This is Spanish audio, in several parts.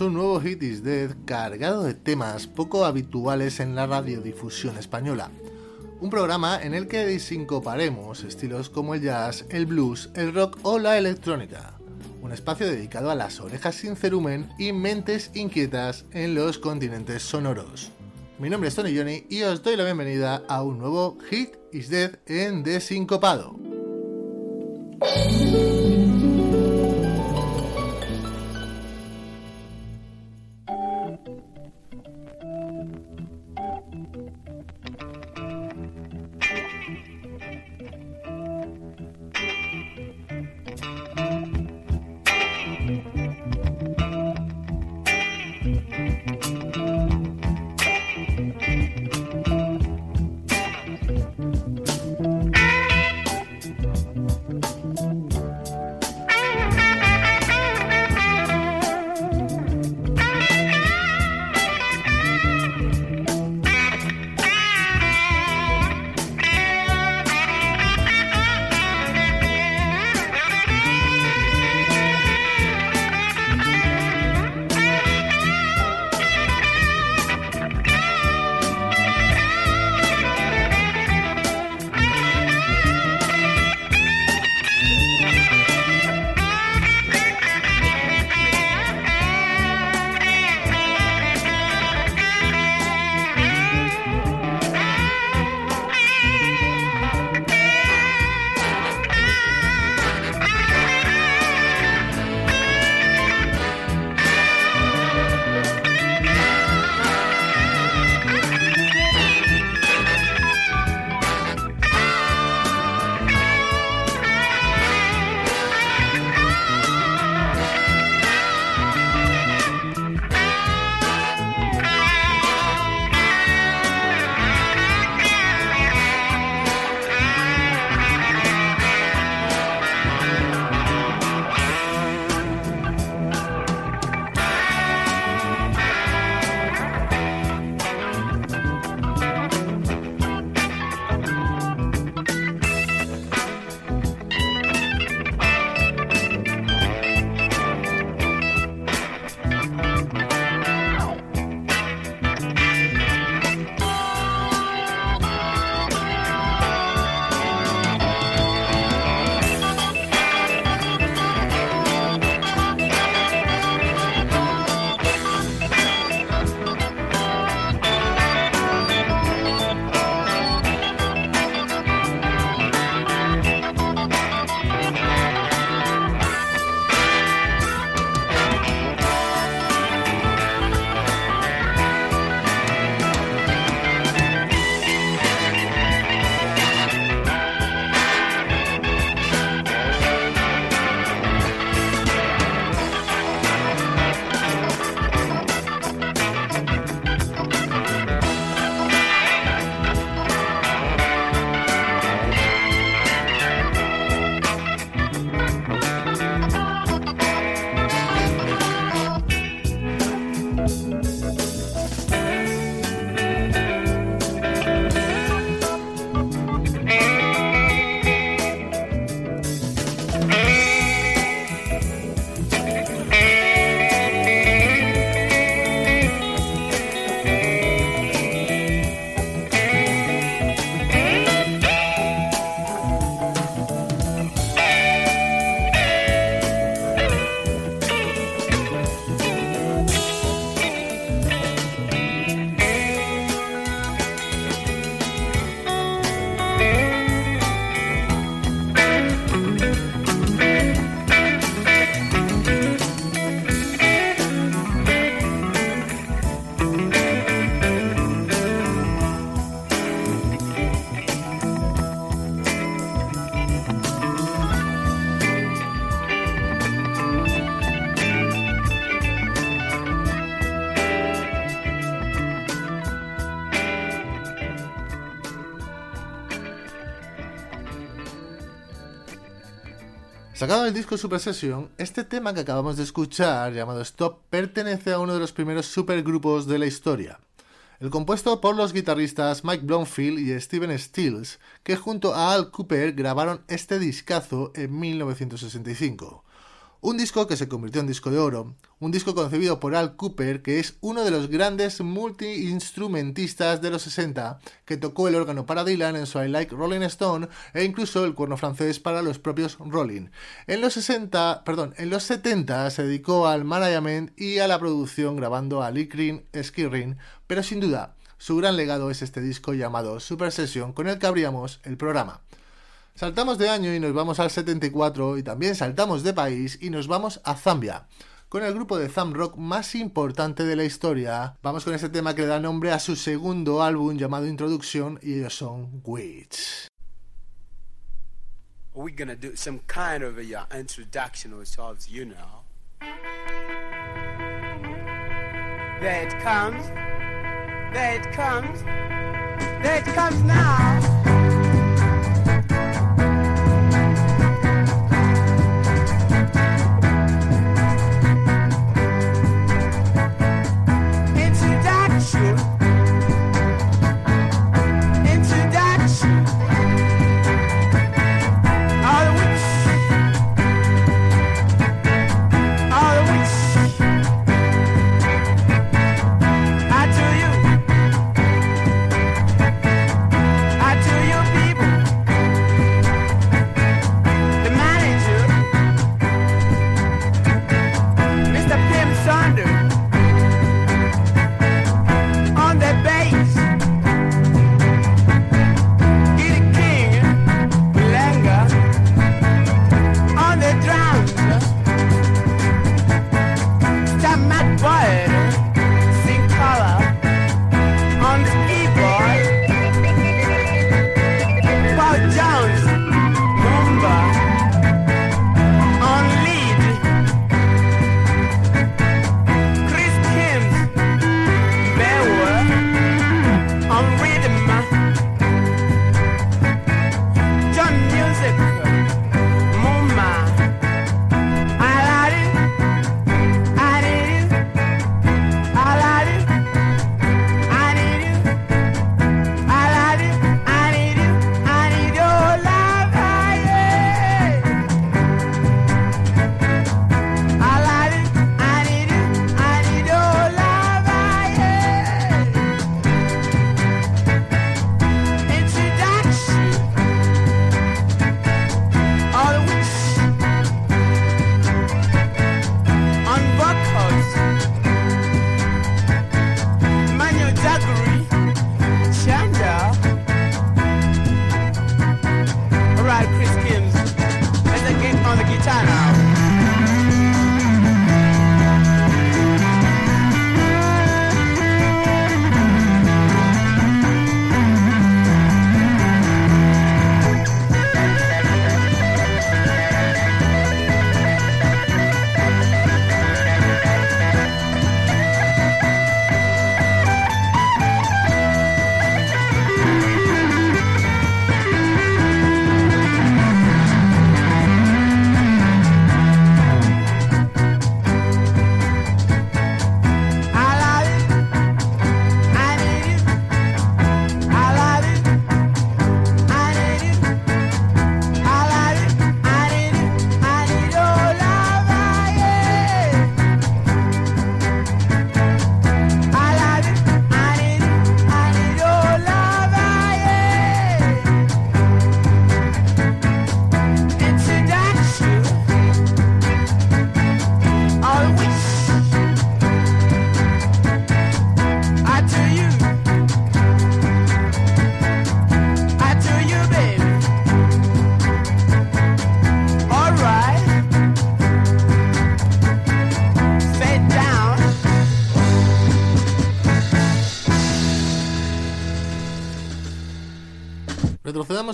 un nuevo Hit is Dead cargado de temas poco habituales en la radiodifusión española. Un programa en el que desincoparemos estilos como el jazz, el blues, el rock o la electrónica. Un espacio dedicado a las orejas sin cerumen y mentes inquietas en los continentes sonoros. Mi nombre es Tony Johnny y os doy la bienvenida a un nuevo Hit is Dead en Desincopado. Sacado del disco Super Session, este tema que acabamos de escuchar, llamado Stop, pertenece a uno de los primeros supergrupos de la historia. El compuesto por los guitarristas Mike Blomfield y Steven Stills, que junto a Al Cooper grabaron este discazo en 1965. Un disco que se convirtió en disco de oro, un disco concebido por Al Cooper, que es uno de los grandes multi-instrumentistas de los 60, que tocó el órgano para Dylan en su I Like Rolling Stone e incluso el cuerno francés para los propios Rolling. En los 60, perdón, en los 70 se dedicó al management y a la producción grabando a Lee Green Skirring, pero sin duda su gran legado es este disco llamado Super Session con el que abríamos el programa. Saltamos de año y nos vamos al 74 y también saltamos de país y nos vamos a Zambia. Con el grupo de thumb más importante de la historia, vamos con este tema que da nombre a su segundo álbum llamado Introduction y ellos son Witch. We're gonna do some kind of a uh, introduction ourselves, you know. There it comes, there it comes, there it comes now.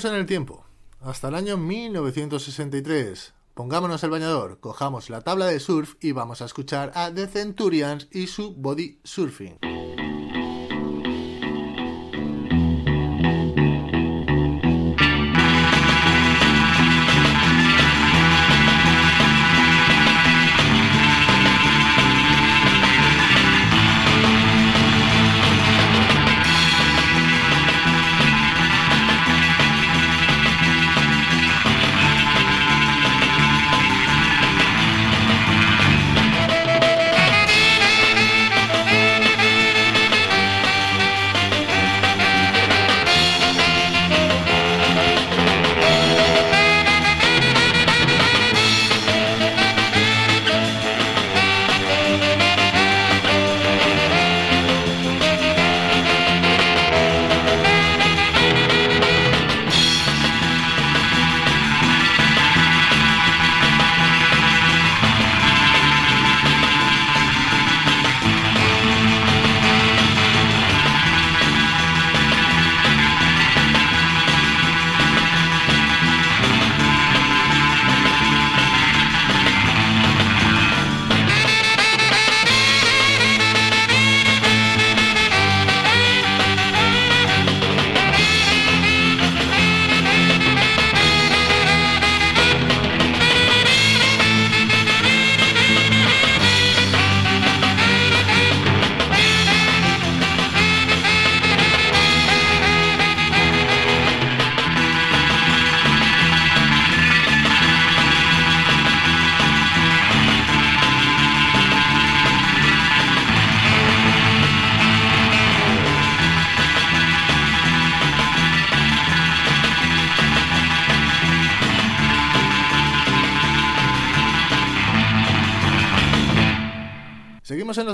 En el tiempo, hasta el año 1963. Pongámonos el bañador, cojamos la tabla de surf y vamos a escuchar a The Centurions y su Body Surfing.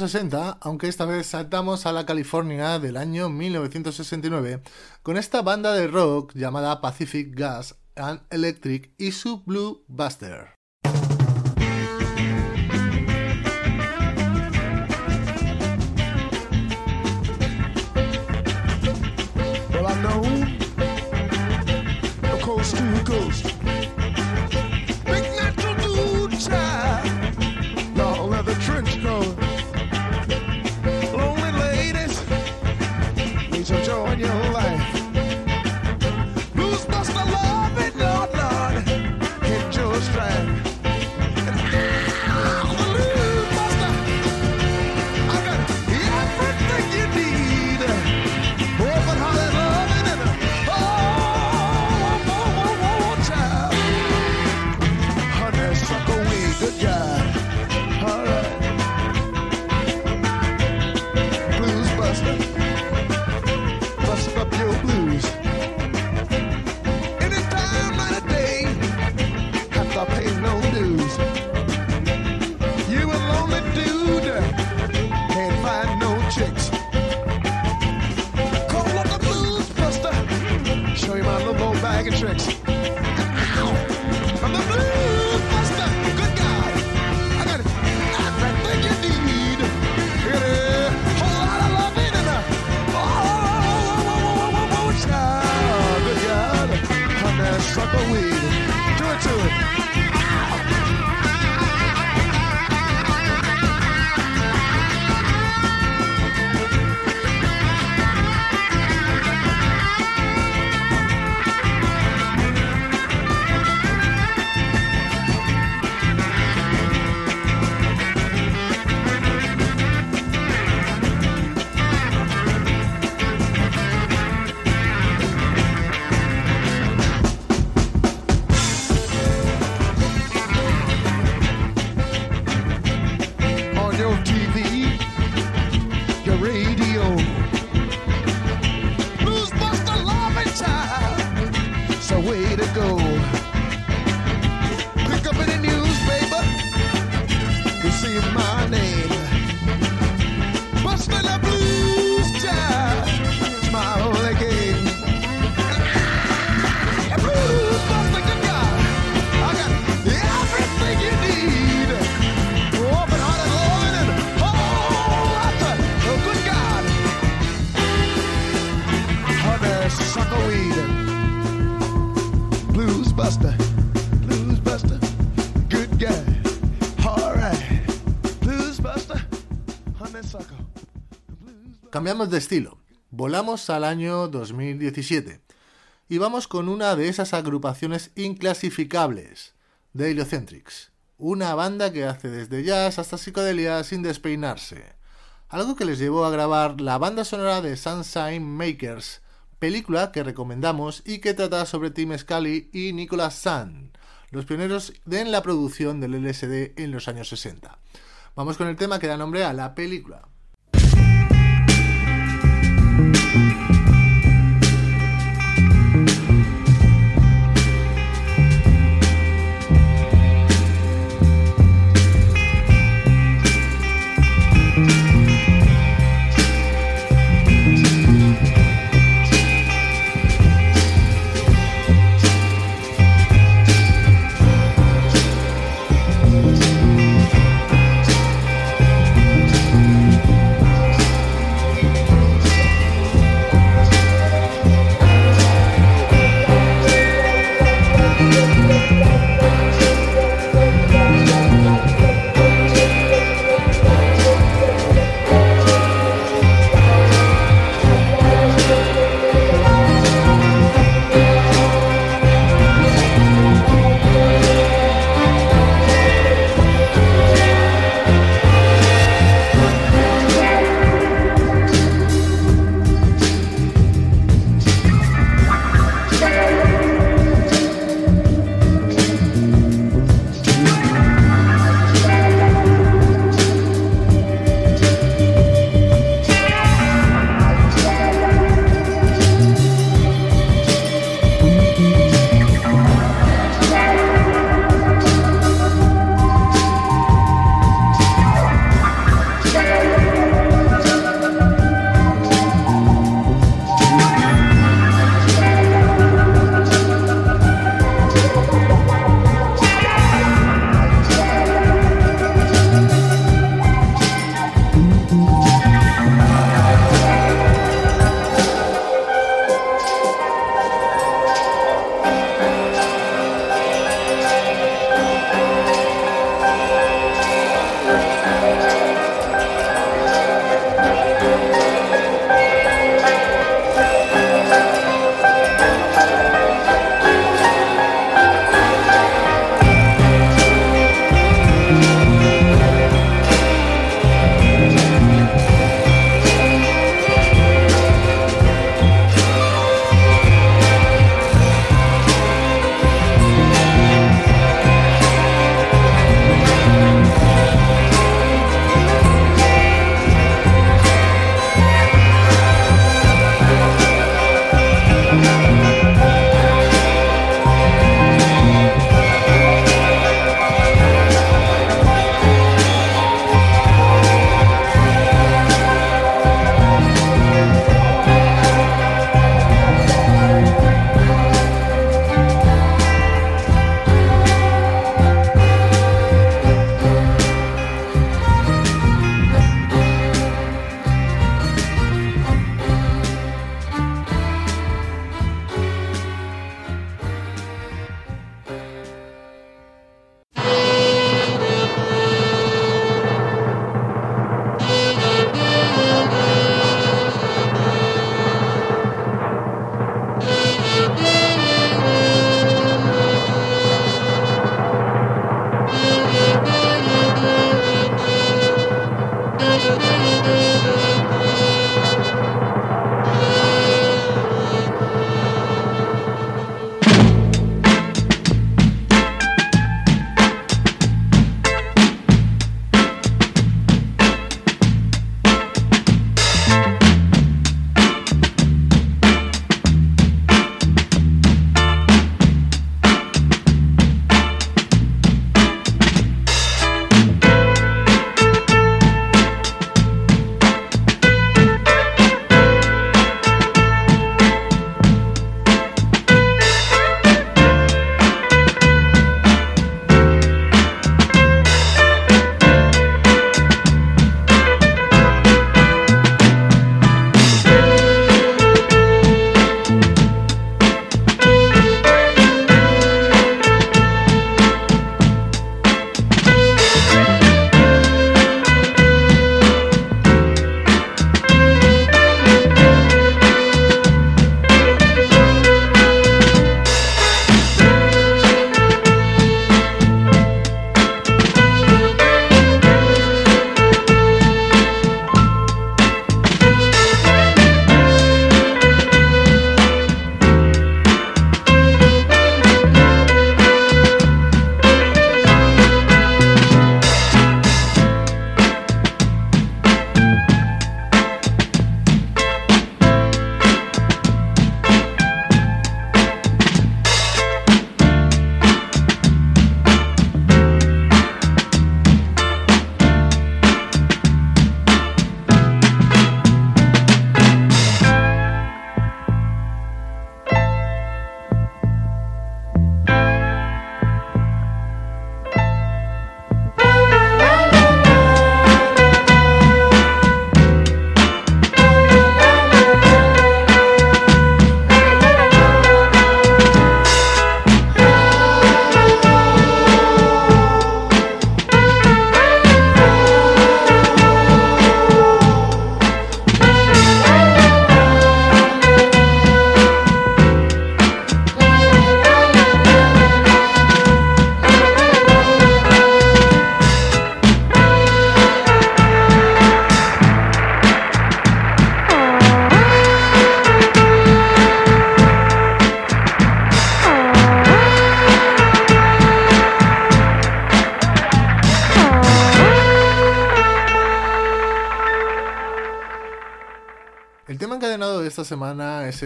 Seguimos en los 60, aunque esta vez saltamos a la California del año 1969 con esta banda de rock llamada Pacific Gas and Electric y su Blue Buster. scream my name. Cambiamos de estilo. Volamos al año 2017 y vamos con una de esas agrupaciones inclasificables, de Heliocentrics, una banda que hace desde jazz hasta psicodelia sin despeinarse, algo que les llevó a grabar la banda sonora de Sunshine Makers, película que recomendamos y que trata sobre Tim Scully y Nicholas Sand, los pioneros en la producción del LSD en los años 60. Vamos con el tema que da nombre a la película. Desencadenado de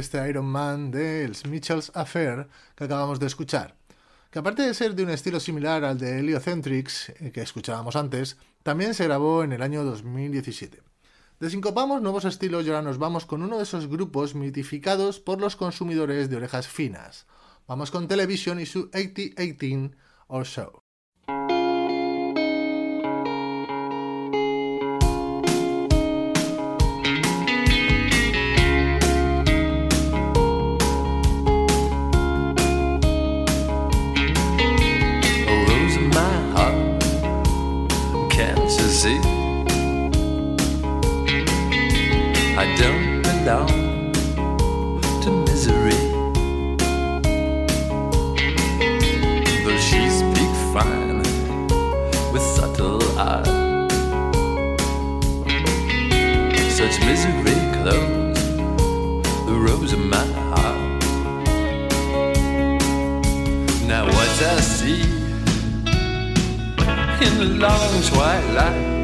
es este Iron Man de el Mitchell's Affair que acabamos de escuchar, que aparte de ser de un estilo similar al de Heliocentrics eh, que escuchábamos antes, también se grabó en el año 2017. Desincopamos nuevos estilos y ahora nos vamos con uno de esos grupos mitificados por los consumidores de orejas finas. Vamos con Television y su 8018 or So. I don't belong to misery. Though she speak fine with subtle art, such misery clothes the rose of my heart. Now what I see in the long twilight.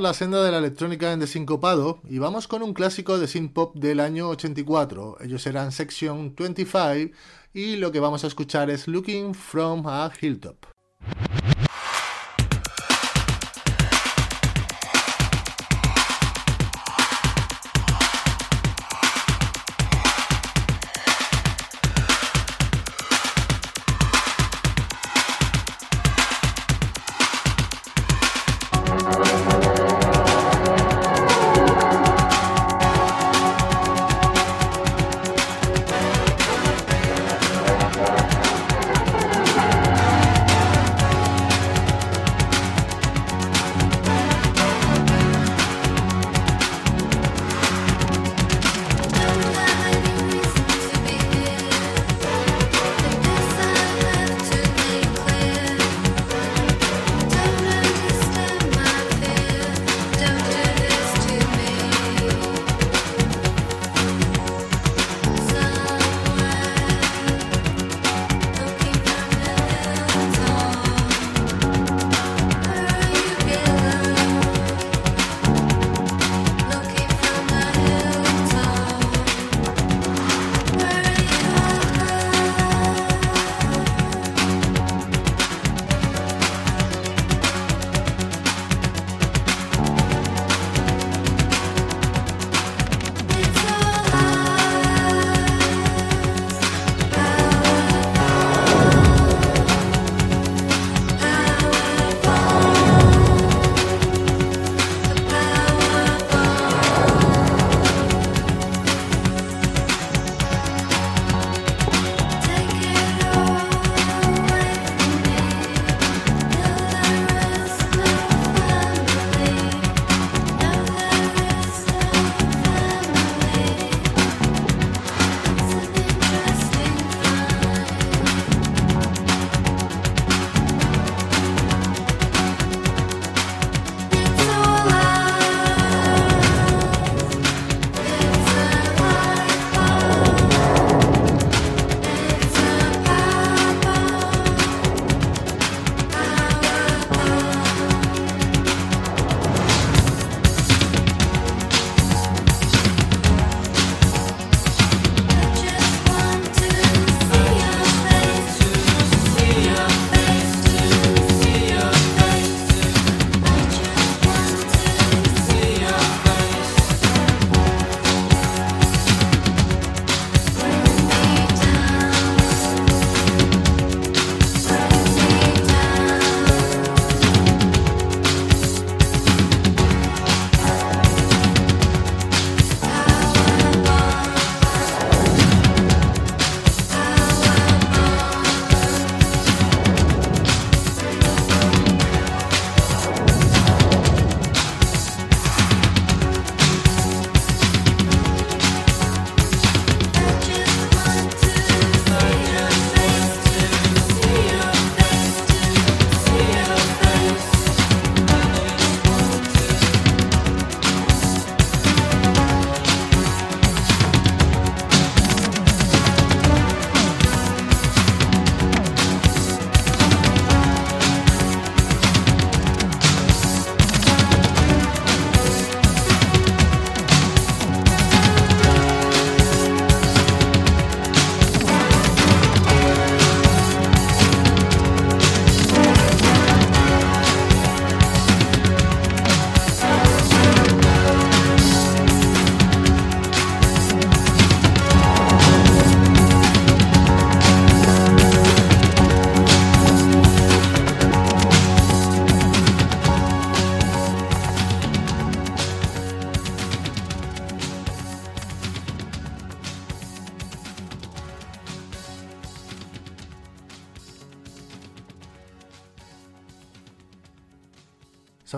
La senda de la electrónica en Desincopado y vamos con un clásico de synth pop del año 84. Ellos eran Section 25 y lo que vamos a escuchar es Looking from a Hilltop.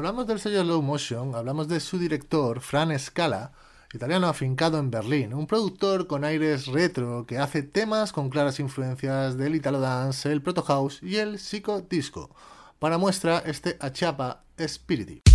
Hablamos del sello Low Motion, hablamos de su director, Fran Scala, italiano afincado en Berlín, un productor con aires retro que hace temas con claras influencias del Italo Dance, el Proto House y el Psico Disco. Para muestra este Achapa Spiriti.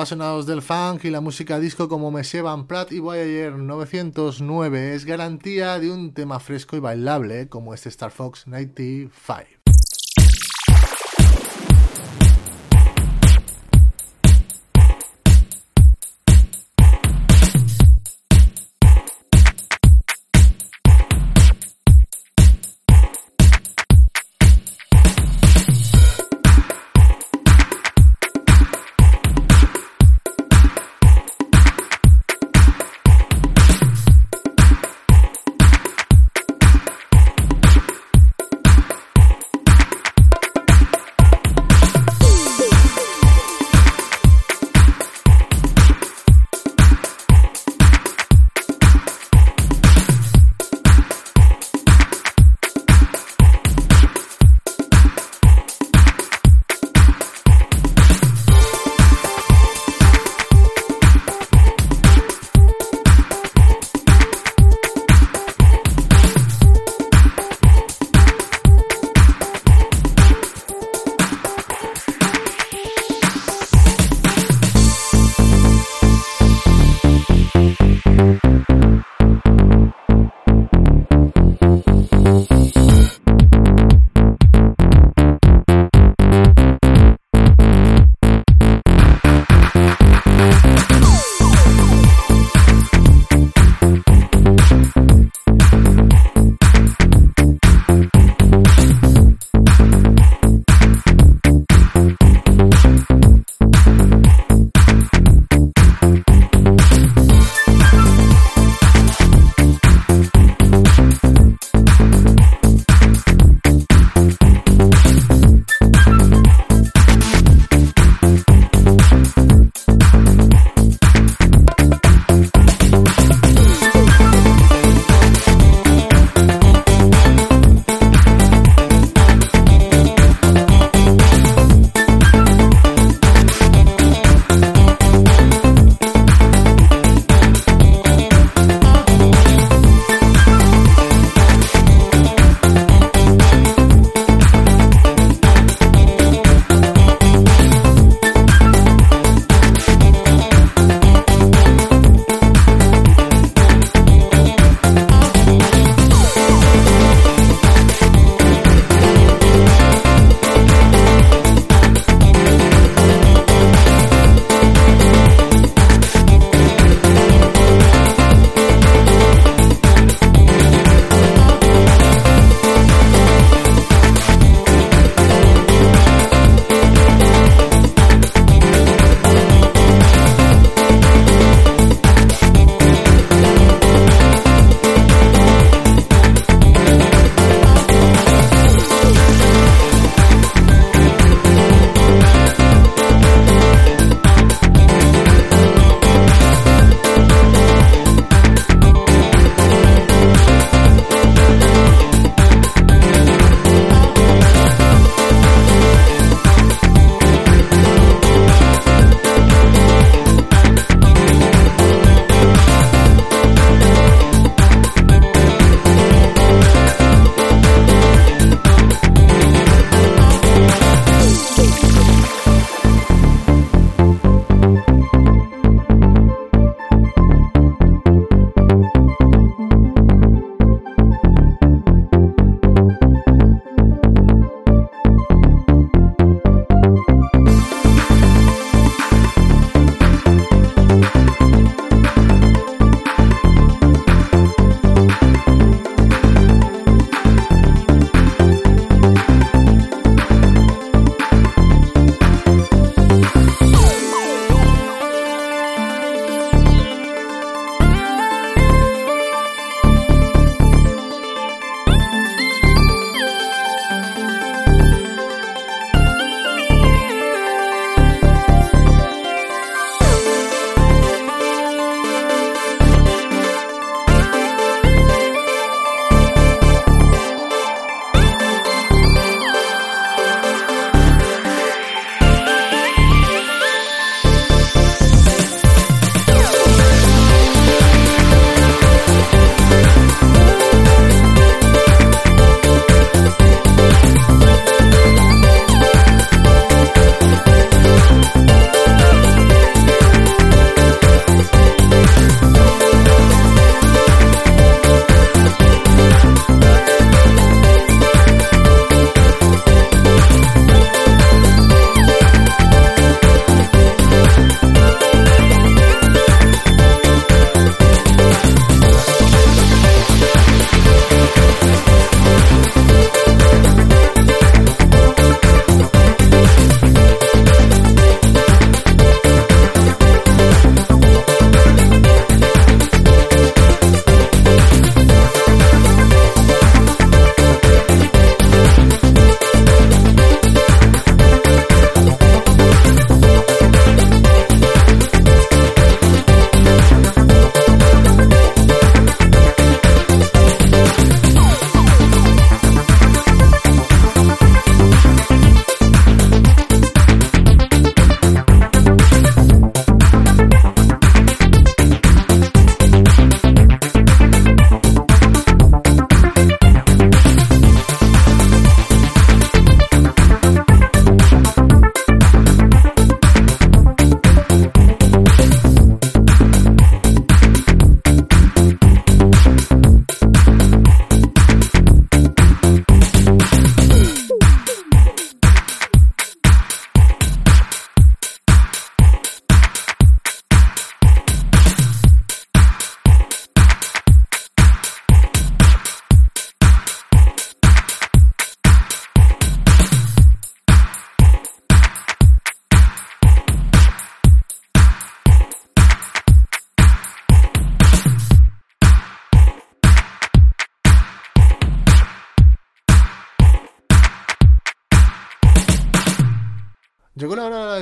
Apasionados del funk y la música disco como Monsieur Van Pratt y Voyager 909 es garantía de un tema fresco y bailable como este Star Fox 95.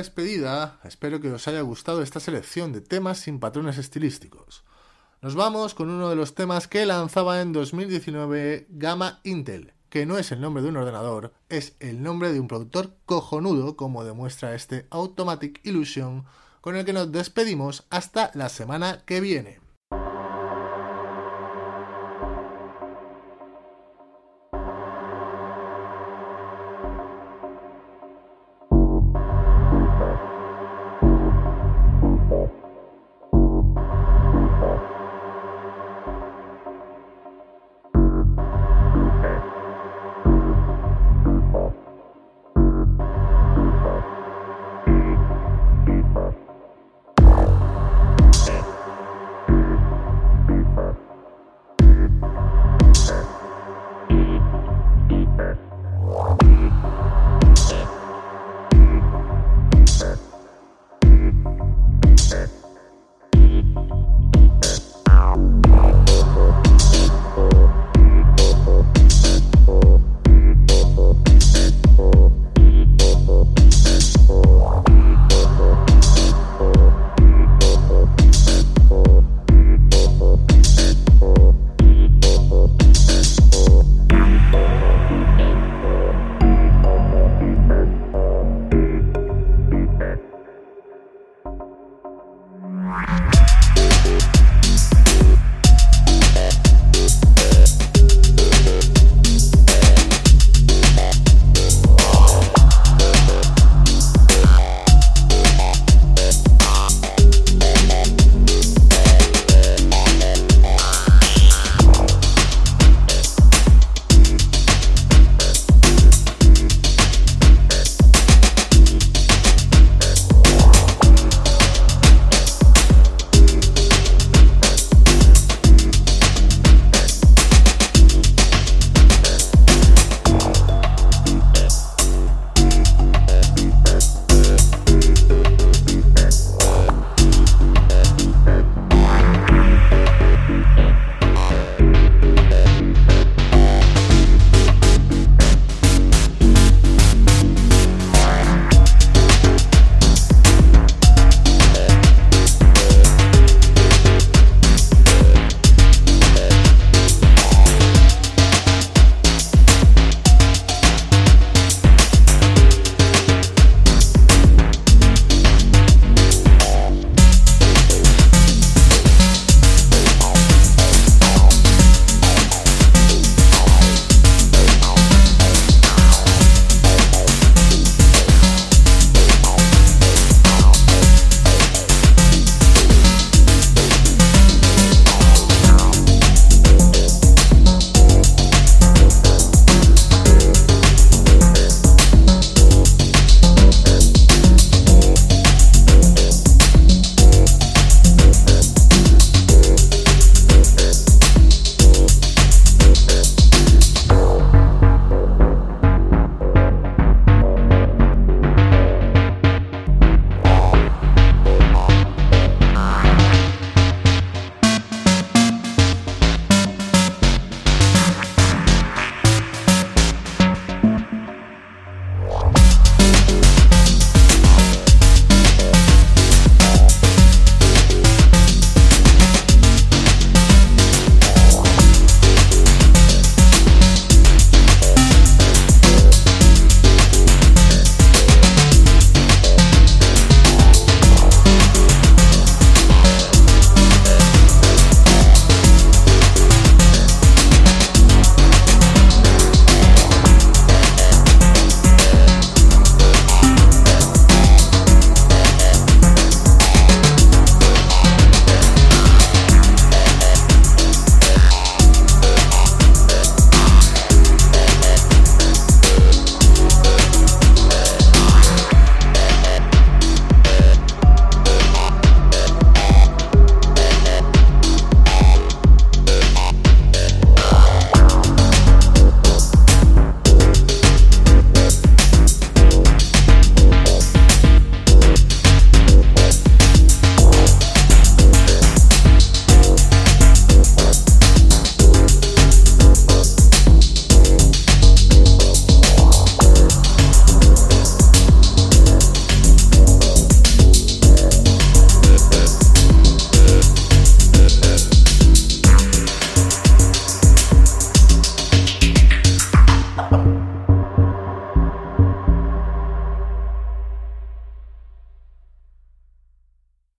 Despedida, espero que os haya gustado esta selección de temas sin patrones estilísticos. Nos vamos con uno de los temas que lanzaba en 2019 Gamma Intel, que no es el nombre de un ordenador, es el nombre de un productor cojonudo, como demuestra este Automatic Illusion, con el que nos despedimos hasta la semana que viene.